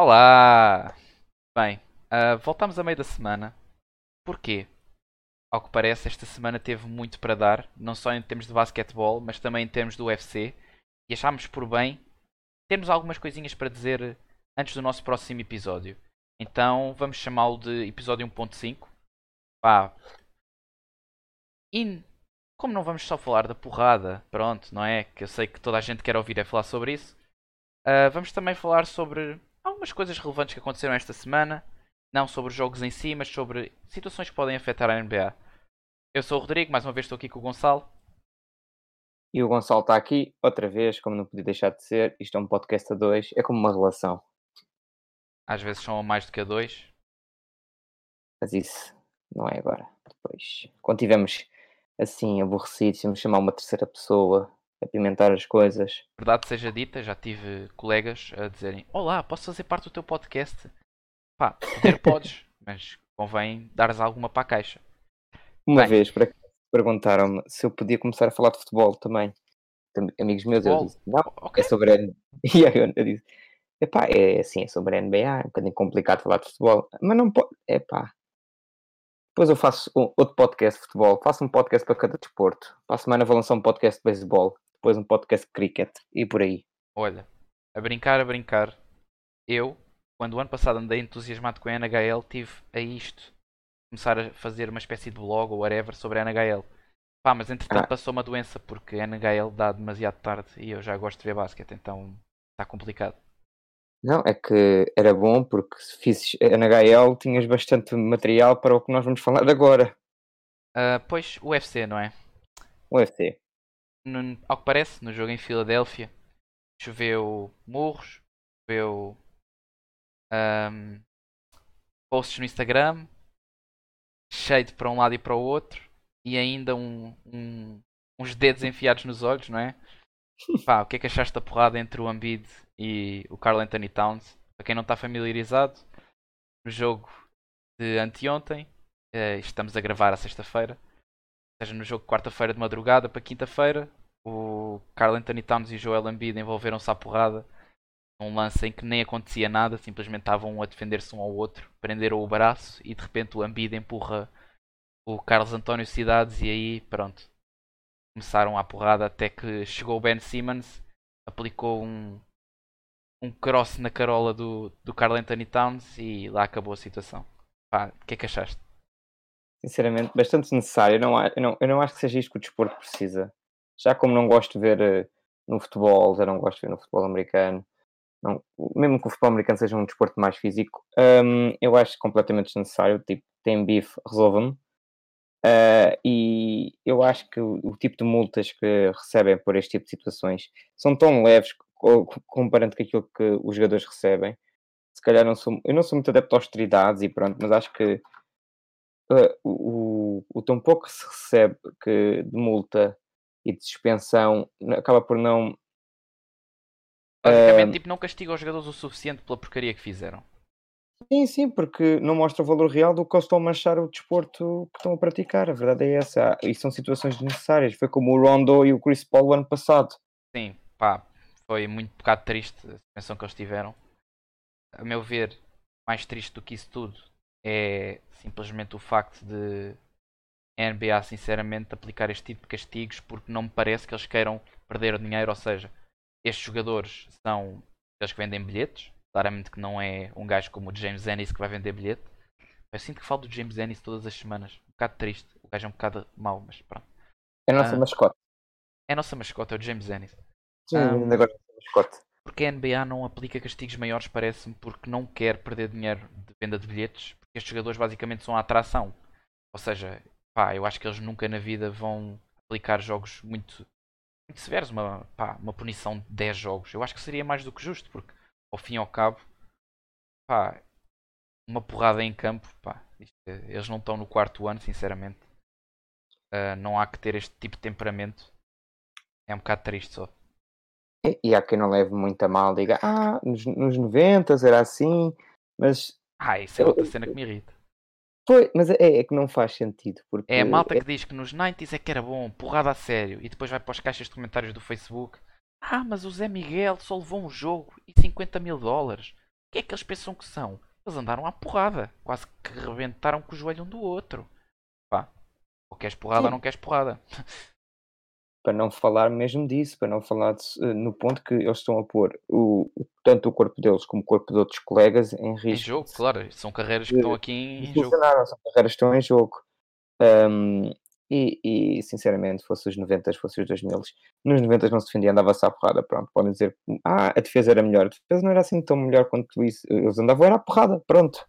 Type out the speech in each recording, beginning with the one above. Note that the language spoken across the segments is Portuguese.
Olá! Bem, uh, voltamos a meio da semana. Porquê? Ao que parece, esta semana teve muito para dar, não só em termos de basquetebol, mas também em termos do UFC. E achámos por bem termos algumas coisinhas para dizer antes do nosso próximo episódio. Então vamos chamá-lo de episódio 1.5. Pá. E como não vamos só falar da porrada, pronto, não é? Que eu sei que toda a gente quer ouvir é falar sobre isso. Uh, vamos também falar sobre algumas coisas relevantes que aconteceram esta semana. Não sobre os jogos em si, mas sobre situações que podem afetar a NBA. Eu sou o Rodrigo, mais uma vez estou aqui com o Gonçalo. E o Gonçalo está aqui, outra vez, como não podia deixar de ser. Isto é um podcast a dois, é como uma relação. Às vezes são a mais do que a dois. Mas isso não é agora. Depois, quando tivermos assim aborrecidos, vamos chamar uma terceira pessoa, apimentar as coisas. Verdade seja dita, já tive colegas a dizerem: Olá, posso fazer parte do teu podcast? Pá, poder podes, mas convém dares alguma para a caixa. Uma Bem, vez para perguntaram-me se eu podia começar a falar de futebol também. Amigos meus, futebol? eu disse: Não, okay. é sobre a E aí eu, eu disse: Epá, é assim, é sobre a NBA, é um bocadinho complicado falar de futebol, mas não pode. Epá. Depois eu faço um, outro podcast de futebol, faço um podcast para cada desporto. Para a semana vou lançar um podcast de beisebol depois um podcast de cricket e por aí. Olha, a brincar, a brincar, eu, quando o ano passado andei entusiasmado com a NHL, tive a isto. Começar a fazer uma espécie de blog ou whatever sobre a NHL. Pá, mas entretanto ah. passou uma doença porque a NHL dá demasiado tarde e eu já gosto de ver basquete, então está complicado. Não, é que era bom porque se fizes NHL tinhas bastante material para o que nós vamos falar agora. Uh, pois, o UFC, não é? O UFC no, ao que parece, no jogo em Filadélfia, choveu murros, choveu um, posts no Instagram, cheio para um lado e para o outro, e ainda um, um, uns dedos enfiados nos olhos, não é? Pá, o que é que achaste da porrada entre o Embiid e o Carl Anthony Towns? Para quem não está familiarizado, no jogo de anteontem, eh, estamos a gravar a sexta-feira, seja, no jogo de quarta-feira de madrugada para quinta-feira, o Carl Anthony Towns e Joel Embiid envolveram-se à porrada num lance em que nem acontecia nada, simplesmente estavam a defender-se um ao outro, prenderam o braço e de repente o Embiid empurra o Carlos António Cidades e aí pronto. Começaram à porrada até que chegou o Ben Simmons, aplicou um, um cross na carola do, do Carl Anthony Towns e lá acabou a situação. o que é que achaste? sinceramente, bastante necessário. Eu não, eu, não, eu não acho que seja isto que o desporto precisa. Já como não gosto de ver uh, no futebol, já não gosto de ver no futebol americano, não, mesmo que o futebol americano seja um desporto mais físico, um, eu acho completamente desnecessário. Tipo, tem bife, resolva-me. Uh, e eu acho que o, o, tipo de multas que recebem por este tipo de situações são tão leves comparando com aquilo que os jogadores recebem. Se calhar não sou, eu não sou muito adepto a austeridades e pronto, mas acho que uh, o, o tão pouco que se recebe que, de multa e de suspensão acaba por não. Basicamente, uh, tipo, não castiga os jogadores o suficiente pela porcaria que fizeram. Sim, sim, porque não mostra o valor real do que eles estão a manchar o desporto que estão a praticar. A verdade é essa. E são situações necessárias. Foi como o Rondo e o Chris Paul o ano passado. Sim, pá, foi muito bocado triste a suspensão que eles tiveram. A meu ver, mais triste do que isso tudo é simplesmente o facto de a NBA sinceramente aplicar este tipo de castigos porque não me parece que eles queiram perder dinheiro, ou seja, estes jogadores são aqueles que vendem bilhetes, claramente que não é um gajo como o James Ennis que vai vender bilhete. Eu sinto que falo do James Ennis todas as semanas, um bocado triste, o gajo é um bocado mau, mas pronto. É a nossa ah, mascote. É a nossa mascote, é o James Ennis. Sim, um, agora é mascote. Porque a NBA não aplica castigos maiores, parece-me, porque não quer perder dinheiro de venda de bilhetes, estes jogadores basicamente são a atração. Ou seja, pá, eu acho que eles nunca na vida vão aplicar jogos muito, muito severos, uma, pá, uma punição de 10 jogos. Eu acho que seria mais do que justo, porque ao fim e ao cabo, pá, uma porrada em campo, pá, isto, eles não estão no quarto ano, sinceramente. Uh, não há que ter este tipo de temperamento. É um bocado triste só. E, e há quem não leve muito a mal, diga, ah, nos, nos 90 era assim, mas ah, isso é outra cena que me irrita. Foi, mas é, é, que não faz sentido. Porque é a malta é... que diz que nos 90s é que era bom, porrada a sério, e depois vai para as caixas de comentários do Facebook. Ah, mas o Zé Miguel só levou um jogo e 50 mil dólares. que é que eles pensam que são? Eles andaram à porrada. Quase que rebentaram com o joelho um do outro. Pá. Ou queres porrada Sim. ou não queres porrada. para não falar mesmo disso, para não falar de- eh, no ponto que eles estão a pôr o, tanto o corpo deles como o corpo de outros colegas em Em risco. jogo, de- claro. São carreiras que estão aqui em, em jogo. são carreiras que estão em jogo. Um, e, e, sinceramente, fosse os 90, fosse os 2000, nos 90 não se defendia, andava-se à porrada. Pronto, podem dizer, ah, a defesa era melhor. A defesa não era assim tão melhor quanto isso. Eles andavam, era à porrada, pronto.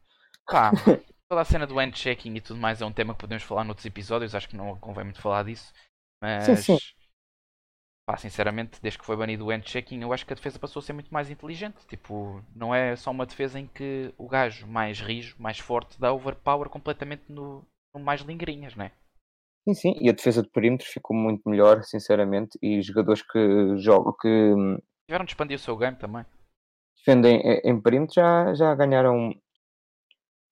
Pá, toda a cena do handchecking e tudo mais é um tema que podemos falar noutros episódios. Acho que não convém muito falar disso. Mas, Sim, sim. Pá, sinceramente, desde que foi banido o handchecking, eu acho que a defesa passou a ser muito mais inteligente. Tipo, não é só uma defesa em que o gajo mais rijo, mais forte, dá overpower completamente no, no mais lingrinhas, né? Sim, sim, e a defesa de perímetro ficou muito melhor, sinceramente. E jogadores que jogam, que hum, Tiveram de expandir o seu game também. defendem em, perímetro já, já ganharam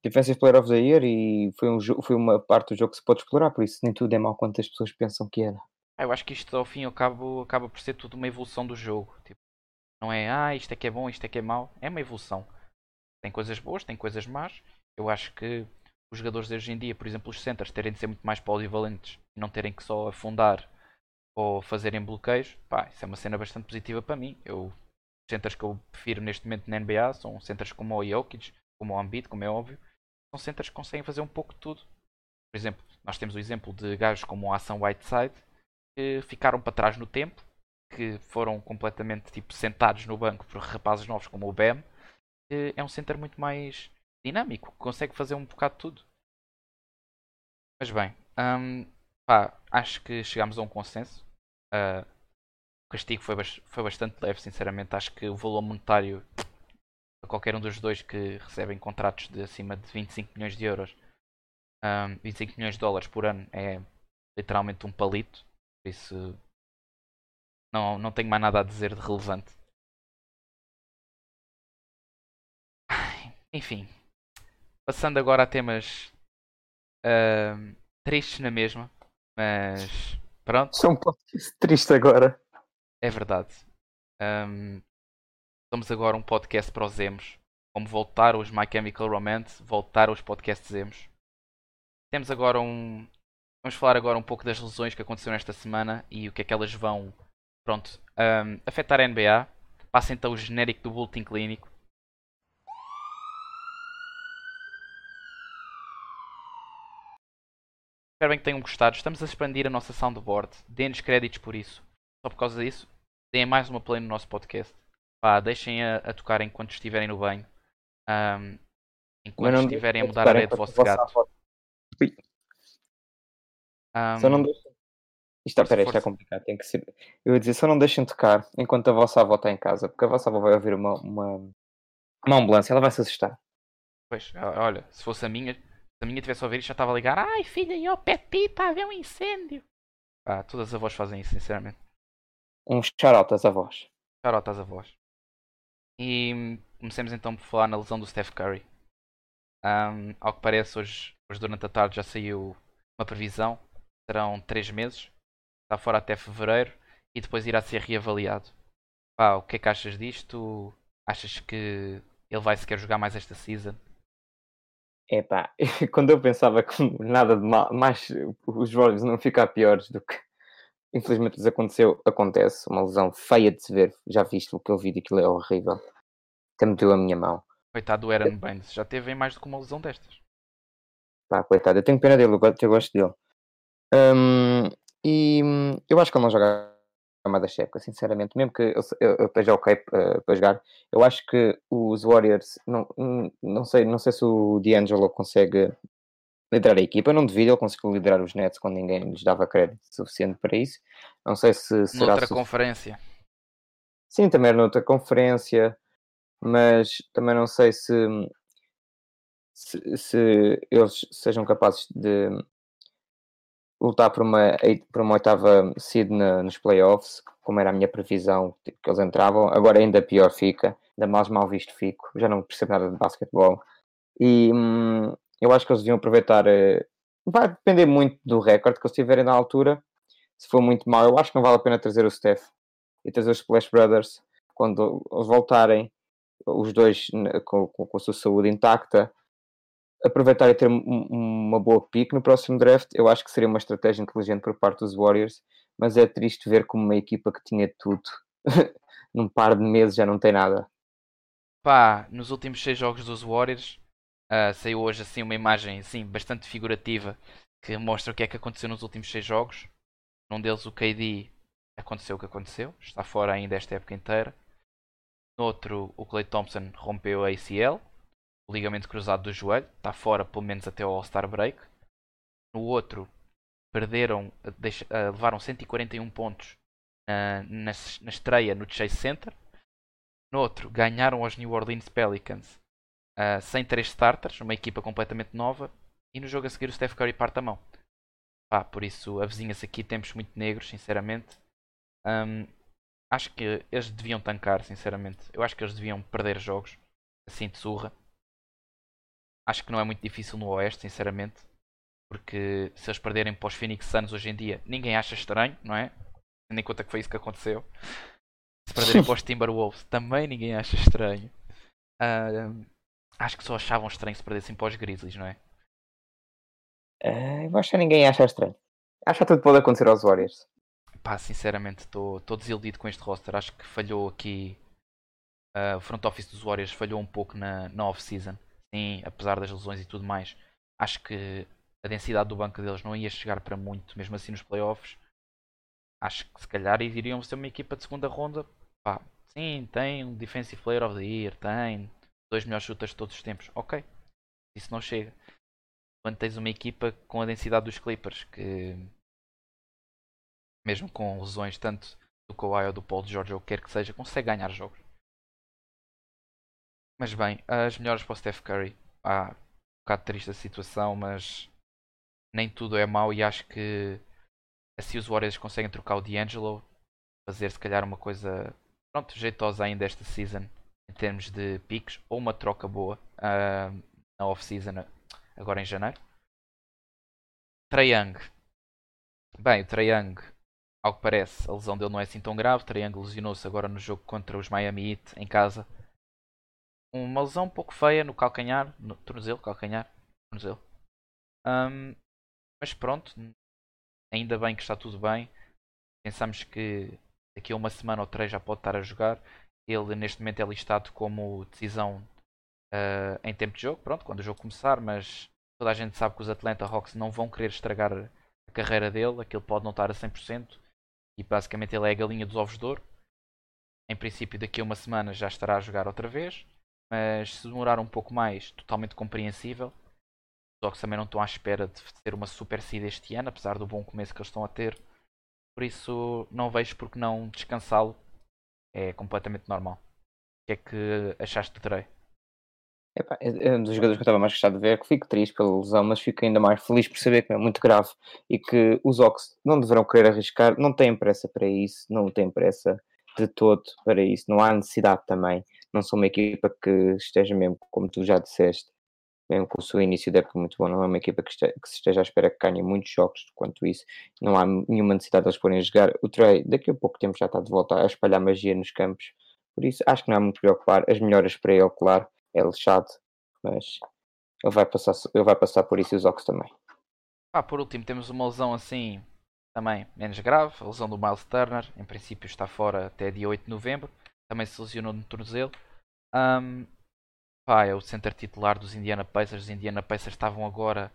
Defensive Player of the Year e foi, um, foi uma parte do jogo que se pode explorar, por isso nem tudo é mau quanto as pessoas pensam que era. Ah, Eu acho que isto ao fim acaba por ser tudo uma evolução do jogo. Tipo, não é, ah, isto é que é bom, isto é que é mau. É uma evolução. Tem coisas boas, tem coisas más. Eu acho que os jogadores de hoje em dia, por exemplo, os centers, terem de ser muito mais polivalentes e não terem que só afundar ou fazerem bloqueios, pá, isso é uma cena bastante positiva para mim. Eu, os centers que eu prefiro neste momento na NBA são centers como o Jokic, como o Embiid, como é óbvio. São centers que conseguem fazer um pouco de tudo. Por exemplo, nós temos o exemplo de gajos como o Hassan Whiteside, que ficaram para trás no tempo, que foram completamente tipo, sentados no banco por rapazes novos como o que é um center muito mais dinâmico, que consegue fazer um bocado de tudo. Mas bem, hum, pá, acho que chegámos a um consenso. Ah, o castigo foi, foi bastante leve, sinceramente. Acho que o valor monetário a qualquer um dos dois que recebem contratos de acima de 25 milhões de euros, hum, 25 milhões de dólares por ano é literalmente um palito. Por isso, não, não tenho mais nada a dizer de relevante. Enfim, passando agora a temas hum, tristes na mesma, mas pronto. São um podcast triste agora. É verdade. Ahm, somos agora um podcast para os emos. Como voltar os My Chemical Romance, voltar os podcasts emos. Temos agora um. Vamos falar agora um pouco das lesões que aconteceram esta semana e o que é que elas vão pronto, ahm, afetar a NBA. Passa então o genérico do Bulletin Clínico. Espero bem que tenham gostado. Estamos a expandir a nossa soundboard. Dê-nos créditos por isso. Só por causa disso, deem mais uma play no nosso podcast. Pá, deixem a, a tocar enquanto estiverem no banho. Ahm, enquanto estiverem a mudar a areia do vosso gato. Ahm, Só não deixem. Isto, Força, peraí, isto é complicado. Tem que ser... Eu ia dizer, só não deixem tocar enquanto a vossa avó está em casa, porque a vossa avó vai ouvir uma, uma, uma ambulância, ela vai se assustar. Pois, olha, se fosse a minha, se a minha tivesse a ouvir isto, já estava a ligar. Ai filha, e o Pet Pi, está a haver um incêndio. Pá, todas as avós fazem isso, sinceramente. Um shout às avós. Charota às avós. E comecemos então por falar na lesão do Steph Curry. Ahm, ao que parece, hoje, hoje durante a tarde já saiu uma previsão. Serão 3 meses. Está fora até fevereiro. E depois irá ser reavaliado. Pá, o que é que achas disto? Achas que ele vai sequer jogar mais esta season? Epá, quando eu pensava que nada de mal, mais os Warriors não ficar piores do que infelizmente lhes aconteceu, acontece, uma lesão feia de se ver, já viste o que eu vi daquilo é horrível. Até meteu a minha mão. Coitado do Aaron Baines. Já teve em mais do que uma lesão destas. Pá, coitado, eu tenho pena dele, eu gosto dele. Hum, e hum, eu acho que ele não joga mais da época, sinceramente, mesmo que eu, eu, eu esteja ok eh, para jogar, eu acho que os Warriors, não, hum, não, sei, não sei se o D'Angelo consegue liderar a equipa, eu não devido, ele conseguiu liderar os Nets quando ninguém lhes dava crédito suficiente para isso. Não sei se será Noutra conferência. Sim, também era noutra conferência, mas também não sei se, se, se eles sejam capazes de lutar por uma, por uma oitava seed na- nos playoffs, como era a minha previsão tipo, que eles entravam. Agora ainda pior fica, ainda mais mal visto fico, já não percebo nada de basquetebol. E hum, eu acho que eles deviam aproveitar. eh, vai depender muito do recorde que eles tiverem na altura. Se for muito mal, eu acho que não vale a pena trazer o Steph e trazer os Splash Brothers quando eles voltarem os dois com, com, com a sua saúde intacta, aproveitar e ter uma boa pick no próximo draft, eu acho que seria uma estratégia inteligente por parte dos Warriors, mas é triste ver como uma equipa que tinha tudo, num par de meses já não tem nada. Pá, nos últimos seis jogos dos Warriors, uh, saiu hoje assim uma imagem assim, bastante figurativa que mostra o que é que aconteceu nos últimos seis jogos. Num deles o KD aconteceu o que aconteceu, está fora ainda esta época inteira. No outro, o Clay Thompson rompeu a ACL, ligamento cruzado do joelho, está fora pelo menos até o All-Star Break. No outro, perderam, deixa, uh, levaram 141 pontos uh, na, na, estreia no Chase Center. No outro, ganharam aos New Orleans Pelicans uh, sem três starters, uma equipa completamente nova. E no jogo a seguir o Steph Curry parte a mão. Pá, por isso avizinha-se aqui tempos muito negros, sinceramente. Um, acho que eles deviam tancar, sinceramente. Eu acho que eles deviam perder jogos assim de surra. Acho que não é muito difícil no Oeste, sinceramente. Porque se eles perderem para os Phoenix Suns hoje em dia, ninguém acha estranho, não é? Tendo em conta que foi isso que aconteceu. Se perderem para os Timberwolves, também ninguém acha estranho. Uh, acho que só achavam estranho se perdessem para os Grizzlies, não é? Uh, eu acho que ninguém acha estranho. Acho que tudo pode acontecer aos Warriors. Pá, sinceramente, estou desiludido com este roster. Acho que falhou aqui. Uh, o front office dos Warriors falhou um pouco na, na off-season. Sim, apesar das lesões e tudo mais. Acho que a densidade do banco deles não ia chegar para muito, mesmo assim nos playoffs. Acho que se calhar iriam ser uma equipa de segunda ronda. Pá, sim, tem um Defensive Player of the Year, tem dois melhores shooters de todos os tempos. Ok, isso não chega. Quando tens uma equipa com a densidade dos Clippers, que mesmo com lesões tanto do Kawhi ou do Paul George ou quer que seja, consegue ganhar jogos. Mas bem, as melhores para o Steph Curry. Ah, um bocado triste a situação, mas nem tudo é mau e acho que assim os Warriors conseguem trocar o D'Angelo, fazer se calhar uma coisa pronto, jeitosa ainda esta season em termos de picks ou uma troca boa uh, na off-season agora em janeiro. Trae Young. Bem, o Trae Young, ao que parece, a lesão dele não é assim tão grave. Trae Young lesionou-se agora no jogo contra os Miami Heat em casa. Uma lesão um pouco feia no calcanhar, no tornozelo, calcanhar, tornozelo. Um, mas pronto, ainda bem que está tudo bem. Pensamos que daqui a uma semana ou três já pode estar a jogar. Ele neste momento é listado como decisão uh, em tempo de jogo, pronto, quando o jogo começar, mas toda a gente sabe que os Atlanta Hawks não vão querer estragar a carreira dele, aquilo pode não estar a 100% e basicamente ele é a galinha dos ovos de ouro. Em princípio, daqui a uma semana já estará a jogar outra vez, mas se demorar um pouco mais, totalmente compreensível. Os Hawks também não estão à espera de ser uma super seed este ano, apesar do bom começo que eles estão a ter. Por isso, não vejo porque não descansá-lo. É completamente normal. O que é que achaste do Trey? é um dos jogadores que eu estava mais gostado de ver, que fico triste pela lesão, mas fico ainda mais feliz por saber que é muito grave e que os Ox não deverão querer arriscar, não têm pressa para isso, não têm pressa de todo para isso, não há necessidade também. Não sou uma equipa que esteja mesmo, como tu já disseste, mesmo com o seu início de época muito bom, não é uma equipa que, este, que se esteja à espera que ganhe muitos jogos quanto isso, não há nenhuma necessidade de eles porem a jogar. O Trey, daqui a pouco tempo já está de volta a espalhar magia nos campos, por isso acho que não há muito preocupar. As melhoras para ele, claro, é lixado, mas ele vai passar, ele vai passar por isso e os Ox também. Ah, por último, temos uma lesão assim também menos grave, a lesão do Miles Turner, em princípio está fora até dia 8 de novembro, também se lesionou no tornozelo. Um, pá, é o center titular dos Indiana Pacers. Os Indiana Pacers estavam agora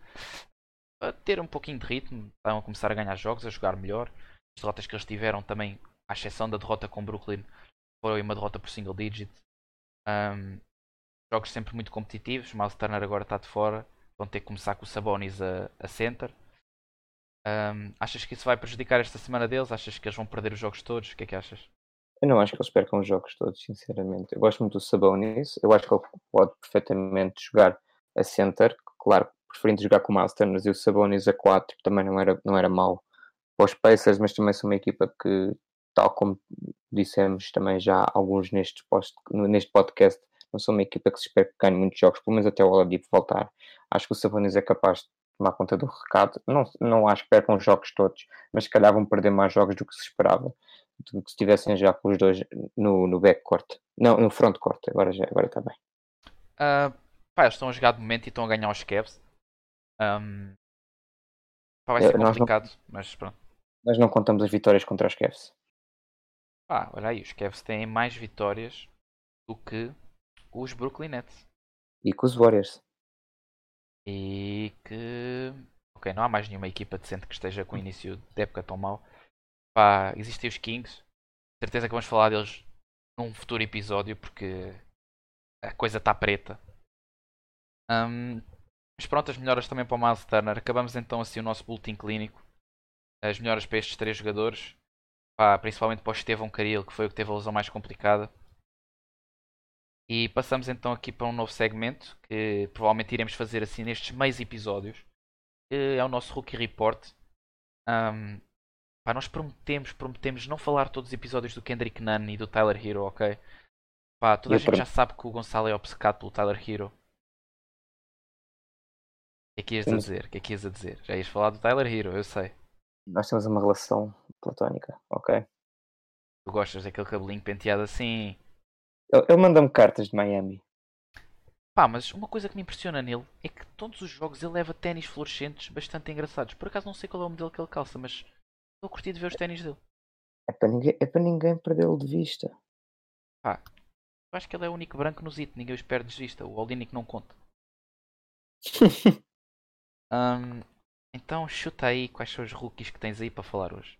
a ter um pouquinho de ritmo, estavam a começar a ganhar jogos, a jogar melhor. As derrotas que eles tiveram também, à exceção da derrota com Brooklyn, foi uma derrota por single digit. Um, jogos sempre muito competitivos. Miles Turner agora está de fora. Vão ter que começar com o Sabonis a, a center. Um, achas que isso vai prejudicar esta semana deles? Achas que eles vão perder os jogos todos? O que é que achas? Eu não acho que eles percam os jogos todos, sinceramente. Eu gosto muito do Sabonis. Eu acho que ele pode perfeitamente jogar a center. Claro, preferindo jogar com o Miles Turner e o Sabonis a 4 também não era, não era mau para os Pacers, mas também são uma equipa que, tal como dissemos também já alguns neste, post, neste podcast, não são uma equipa que se espera que ganhe muitos jogos, pelo menos até o Oladipo voltar. Acho que o Sabonis é capaz de tomar conta do recado. Não, não acho que percam os jogos todos, mas se calhar vão perder mais jogos do que se esperava. Do que se estivessem já com os dois no, no backcourt. Não, no frontcourt. Agora já agora está bem. Uh, pá, eles estão a jogar de momento e estão a ganhar os Cavs. Um, pá, vai ser Eh, nós não- complicado, mas pronto. Nós não contamos as vitórias contra os Cavs. Pá, olha aí, os Cavs têm mais vitórias do que os Brooklyn Nets. E com os Warriors. E que. Ok, não há mais nenhuma equipa decente que esteja com o início de época tão mau. Pá, existem os Kings. Certeza que vamos falar deles num futuro episódio porque a coisa está preta. Ahm, mas pronto, as melhoras também para o Miles Turner. Acabamos então assim o nosso boletim clínico. As melhoras para estes três jogadores. Pá, principalmente para o Estevão Caril, que foi o que teve a lesão mais complicada. E passamos então aqui para um novo segmento que provavelmente iremos fazer assim nestes meios episódios. É o nosso Rookie Report. Ahm, pá, nós prometemos, prometemos não falar todos os episódios do Kendrick Nunn e do Tyler Hero, ok? Pá, toda a Eu gente já sabe que o Gonçalo é obcecado pelo Tyler Hero. O que é que ias a dizer? O que é que ias a dizer? Já ias falar do Tyler Hero, eu sei. Nós temos uma relação platónica, ok? Tu gostas daquele cabelinho penteado assim. Ele, ele manda-me cartas de Miami. Pá, mas uma coisa que me impressiona nele é que todos os jogos ele leva ténis fluorescentes bastante engraçados. Por acaso não sei qual é o modelo que ele calça, mas estou a curtir de ver os ténis dele. É para ninguém, é para ninguém perdê-lo de vista. Eu acho que ele é o único branco no Zito, ninguém os perde de vista. O Oldinic não conta. Ahm, então chuta aí quais são os rookies que tens aí para falar hoje.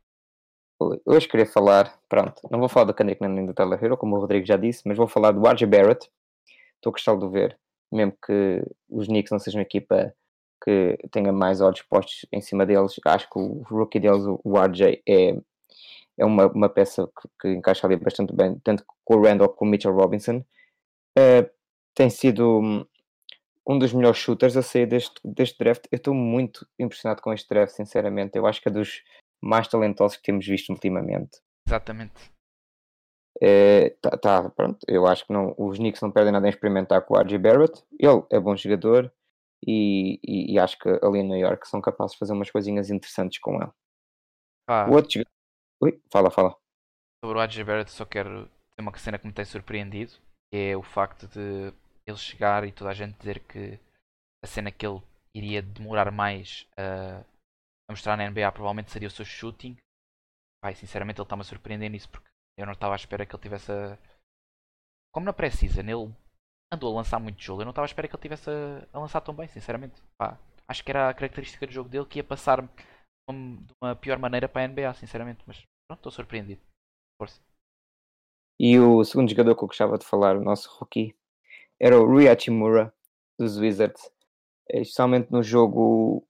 Hoje queria falar, pronto, não vou falar do Kendrick nem do Tyler Hero, como o Rodrigo já disse, mas vou falar do RJ Barrett. Estou a gostar de ver, mesmo que os Knicks não sejam uma equipa que tenha mais olhos postos em cima deles. Acho que o rookie deles, o RJ, é, é uma, uma peça que, que encaixa ali bastante bem, tanto com o Randall como o Mitchell Robinson. Eh, tem sido hum, um dos melhores shooters a sair deste, deste draft. Eu estou muito impressionado com este draft, sinceramente. Eu acho que é dos mais talentosos que temos visto ultimamente. Exatamente. É, tá, tá, pronto. Eu acho que não, os Knicks não perdem nada em experimentar com o RJ Barrett. Ele é bom jogador e, e- e acho que ali em New York são capazes de fazer umas coisinhas interessantes com ele. Pá, O outro. Ui, fala, fala. sobre o AJ Barrett só quero ter uma cena que me tem surpreendido. Que é o facto de ele chegar e toda a gente dizer que a cena que ele iria demorar mais a, a mostrar na NBA provavelmente seria o seu shooting. Pai, sinceramente ele está-me a surpreender nisso porque eu não estava à espera que ele tivesse a... Como na pré-season ele andou a lançar muito jogo, eu não estava à espera que ele tivesse a, a lançar tão bem, sinceramente. Pá, acho que era a característica do jogo dele que ia passar de uma- pior maneira para a NBA, sinceramente. Mas pronto, estou surpreendido. Força. E o segundo jogador que eu gostava de falar, o nosso rookie, era o Rui dos Wizards. Eh, Especialmente no jogo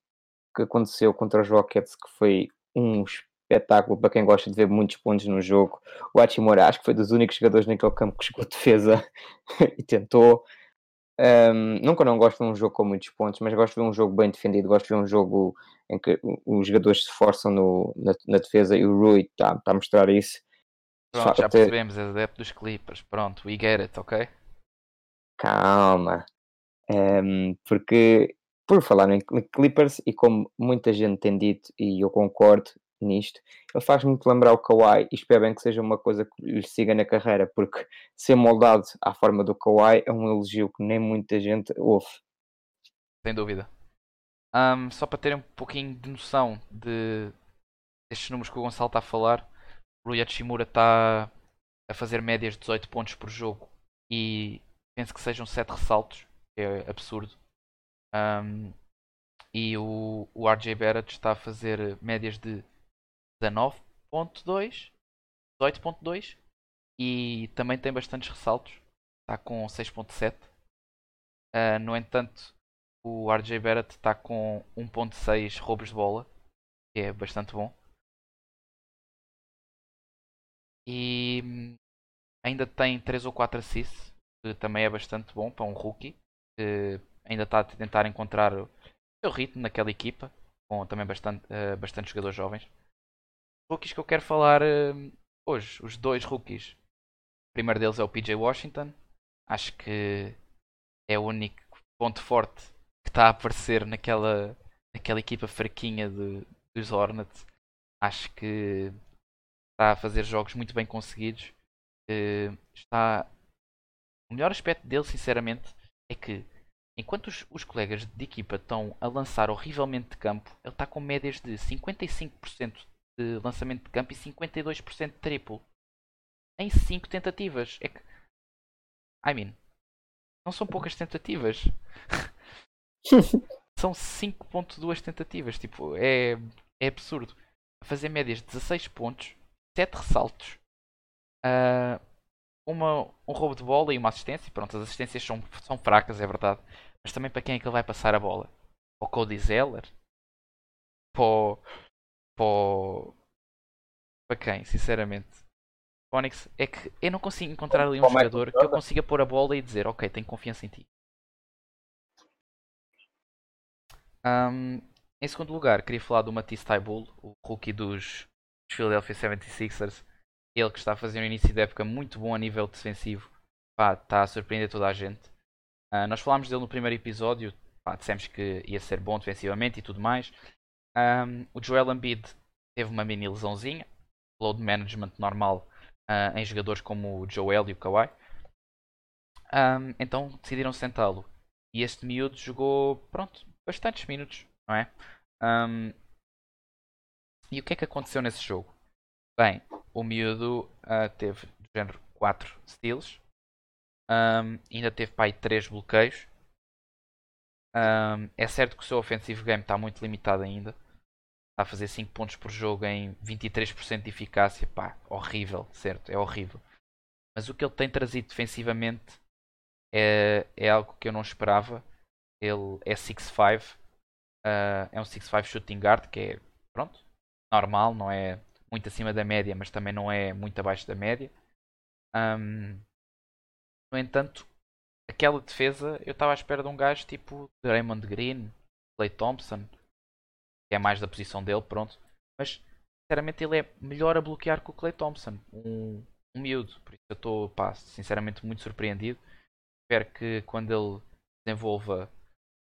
que aconteceu contra os Rockets, que foi um espetáculo para quem gosta de ver muitos pontos no jogo. O Hachimura acho que foi dos únicos jogadores naquele campo que chegou defesa e tentou. Ahm, nunca não gosto de um jogo com muitos pontos, mas gosto de ver um jogo bem defendido, gosto de ver um jogo em que os jogadores se esforçam no- na, na defesa e o Rui está a mostrar isso. Pronto, já percebemos, é adepto dos Clippers. Pronto, we get it, ok? Calma. Ehm, porque, por falar em Cl- Clippers, e como muita gente tem dito, e eu concordo nisto, ele faz muito lembrar o Kawhi, e espero bem que seja uma coisa que lhe siga na carreira, porque ser moldado à forma do Kawhi é um elogio que nem muita gente ouve. Sem dúvida. Ahm, só para terem um pouquinho de noção de destes números que o Gonçalo está a falar, o Rui Hachimura está a fazer médias de 18 pontos por jogo e penso que sejam 7 ressaltos, é absurdo. Ahm, e o, o RJ Barrett está a fazer médias de 19.2, 18.2 e também tem bastantes ressaltos, está com 6.7. Ah, no entanto, o RJ Barrett está com 1.6 roubos de bola, que é bastante bom. E hum, ainda tem 3 ou 4 assists, que também é bastante bom para um rookie, que ainda está a tentar encontrar o seu ritmo naquela equipa, com também bastante, eh, bastante jogadores jovens. Rookies que eu quero falar eh, hoje, os dois rookies. O primeiro deles é o PJ Washington. Acho que é o único ponto forte que está a aparecer naquela, aquela equipa fraquinha de, dos Hornets. Acho que está a fazer jogos muito bem conseguidos. Uh, está o melhor aspecto dele, sinceramente, é que enquanto os, os, colegas de equipa estão a lançar horrivelmente de campo, ele está com médias de 55% de lançamento de campo e 52% de triplo em 5 tentativas. É que. I mean. Não são poucas tentativas. são 5.2 tentativas. Tipo, é, é absurdo. A fazer médias de 16 pontos, 7 ressaltos, uh, uma, um roubo de bola e uma assistência. Pronto, as assistências são, são fracas, é verdade. Mas também para quem é que ele vai passar a bola? Para o Cody Zeller? Para, para, para quem, sinceramente? Onyx é que eu não consigo encontrar ali um jogador que eu consiga pôr a bola e dizer ok, tenho confiança em ti. Um, em segundo lugar, queria falar do Matisse Taibull, o rookie dos, dos Philadelphia 76ers. Ele que está a fazer um início de época muito bom a nível defensivo. Pá, está a surpreender toda a gente. Uh, nós falámos dele no primeiro episódio. Pá, dissemos que ia ser bom defensivamente e tudo mais. Um, o Joel Embiid teve uma mini lesãozinha. Load management normal uh, em jogadores como o Joel e o Kawhi. Um, então decidiram sentá-lo. E este miúdo jogou, pronto, bastantes minutos, não é? Um, e o que é que aconteceu nesse jogo? Bem, o miúdo uh, teve do género 4 steals, um, ainda teve aí 3 bloqueios. Um, é certo que o seu offensive game está muito limitado ainda, a fazer 5 pontos por jogo em 23% de eficácia, pá, horrível, certo, é horrível. Mas o que ele tem trazido defensivamente é, é algo que eu não esperava. Ele é 6'5, uh, é um 6'5 shooting guard, que é, pronto, normal, não é muito acima da média, mas também não é muito abaixo da média. Um, no entanto, aquela defesa, eu estava à espera de um gajo tipo Raymond Green, Clay Thompson, que é mais da posição dele, pronto. Mas, sinceramente, ele é melhor a bloquear que o Clay Thompson, um, um miúdo. Por isso eu estou, sinceramente, muito surpreendido. Espero que quando ele desenvolva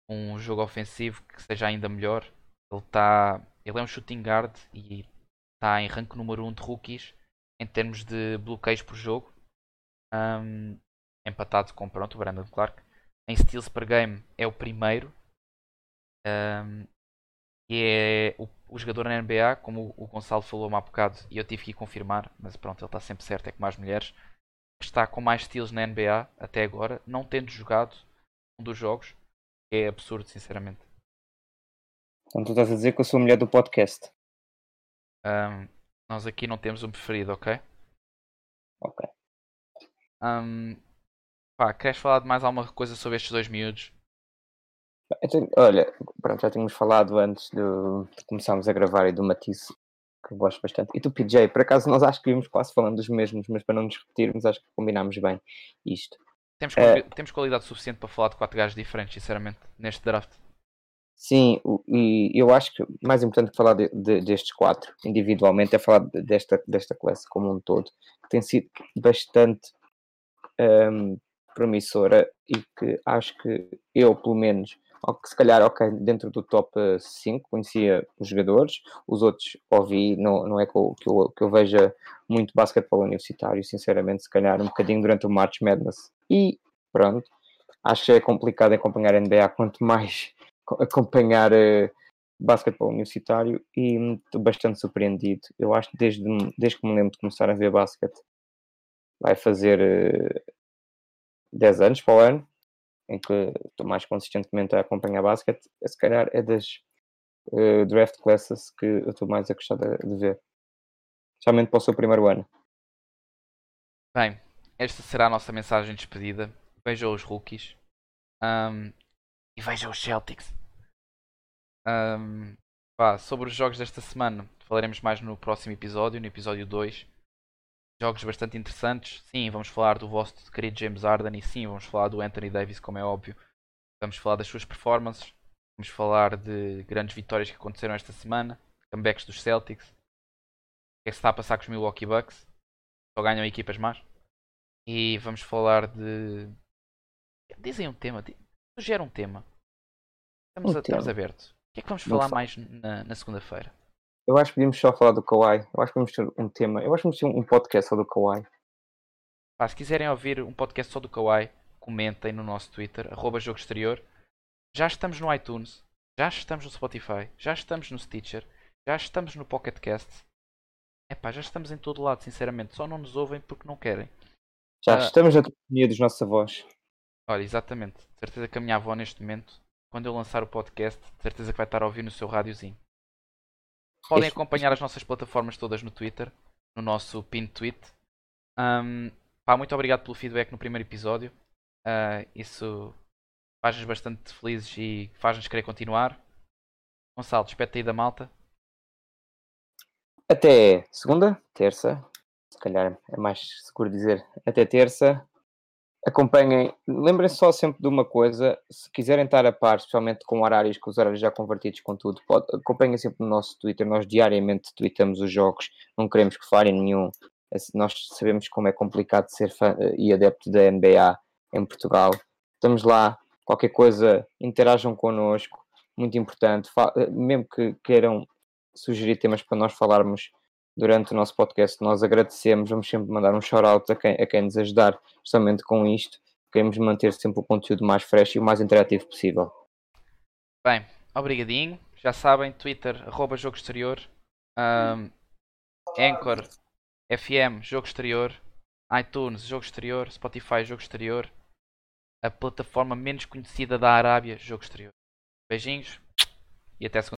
um jogo ofensivo que seja ainda melhor. Ele está. Ele é um shooting guard e está em rank número 1 um de rookies em termos de bloqueios por jogo. Um, empatado com pronto, o Brandon Clark. Em steals per game é o primeiro. Um, e é o, o, jogador na NBA, como o, o Gonçalo falou há bocado, e eu tive que confirmar, mas pronto, ele está sempre certo, é como as mulheres, está com mais steals na NBA até agora, não tendo jogado um dos jogos, é absurdo, sinceramente. Então tu estás a dizer que eu sou a mulher do podcast. Um, nós aqui não temos um preferido, ok? Ok. Um, pá, queres falar de mais alguma coisa sobre estes dois miúdos? Tenho, olha, pronto, já tínhamos falado antes de, de começarmos a gravar e do Matisse, que eu gosto bastante. E do PJ, por acaso nós acho que vimos quase falando dos mesmos, mas para não nos repetirmos, acho que combinámos bem isto. Temos, é, temos qualidade suficiente para falar de quatro gajos diferentes, sinceramente, neste draft. Sim, e eu acho que mais importante que falar de, de, destes quatro individualmente é falar desta, desta classe como um todo, que tem sido bastante um, promissora e que acho que eu, pelo menos, que se calhar, ok, dentro do top 5 conhecia os jogadores, os outros ouvi, não, não é que eu, que, eu, que eu veja muito basquetebol universitário, sinceramente, se calhar um bocadinho durante o March Madness. E pronto, acho que é complicado acompanhar a NBA, quanto mais acompanhar uh, basquetebol universitário e estou bastante surpreendido. Eu acho que desde, desde que me lembro de começar a ver basquete, vai fazer uh, 10 anos para o ano, em que estou mais consistentemente a acompanhar basquete, se calhar é das uh, draft classes que eu estou mais a gostar de, de ver. Especialmente para o seu primeiro ano. Bem, esta será a nossa mensagem de despedida. Vejam os rookies. Um, e vejam os Celtics. Um, pá, sobre os jogos desta semana, falaremos mais no próximo episódio, no episódio 2 jogos bastante interessantes. Sim, vamos falar do vosso querido James Harden e sim, vamos falar do Anthony Davis, como é óbvio. Vamos falar das suas performances. Vamos falar de grandes vitórias que aconteceram esta semana. Comebacks dos Celtics. O que é que se está a passar com os Milwaukee Bucks? Só ganham equipas más. E vamos falar de. Dizem um tema. Sugere um tema. Estamos, um a, tema. estamos abertos. que é que vamos falar fa- mais na, na segunda-feira? Eu acho que podíamos só falar do Kawhi. Eu acho que podemos ter um tema. Eu acho que podemos ter um podcast só do Kawhi. Pá, se quiserem ouvir um podcast só do Kawaii, comentem no nosso Twitter, arroba Jogo Exterior. Já estamos no iTunes, já estamos no Spotify, já estamos no Stitcher, já estamos no Pocket Cast. Epá, já estamos em todo lado, sinceramente. Só não nos ouvem porque não querem. Já Ah. estamos na companhia dos nossos avós. Olha, exatamente. De certeza que a minha avó neste momento, quando eu lançar o podcast, de certeza que vai estar a ouvir no seu rádiozinho. Podem acompanhar as nossas plataformas todas no Twitter, no nosso pin tweet. Ahm, pá, muito obrigado pelo feedback no primeiro episódio. Ah, isso faz-nos bastante felizes e faz-nos querer continuar. Gonçalo, despete aí da malta. Até segunda, terça. Se calhar é mais seguro dizer até terça. Acompanhem. Lembrem-se só sempre de uma coisa. Se quiserem estar a par, especialmente com horários, com os horários já convertidos com tudo, pode, acompanhem sempre no nosso Twitter. Nós diariamente tweetamos os jogos. Não queremos que falhem nenhum. Esse- Nós sabemos como é complicado ser fã eh, e adepto da NBA em Portugal. Estamos lá. Qualquer coisa, interajam connosco. Muito importante. Eh, Mesmo que queiram sugerir temas para nós falarmos durante o nosso podcast, nós agradecemos. Vamos sempre mandar um shout-out a quem, a quem nos ajudar, justamente com isto. Queremos manter sempre o conteúdo mais fresh e o mais interativo possível. Bem, obrigadinho. Já sabem, Twitter, arroba Jogo Exterior. Ahm, Anchor, FM, Jogo Exterior. iTunes, Jogo Exterior. Spotify, Jogo Exterior. A plataforma menos conhecida da Arábia, Jogo Exterior. Beijinhos e até segunda.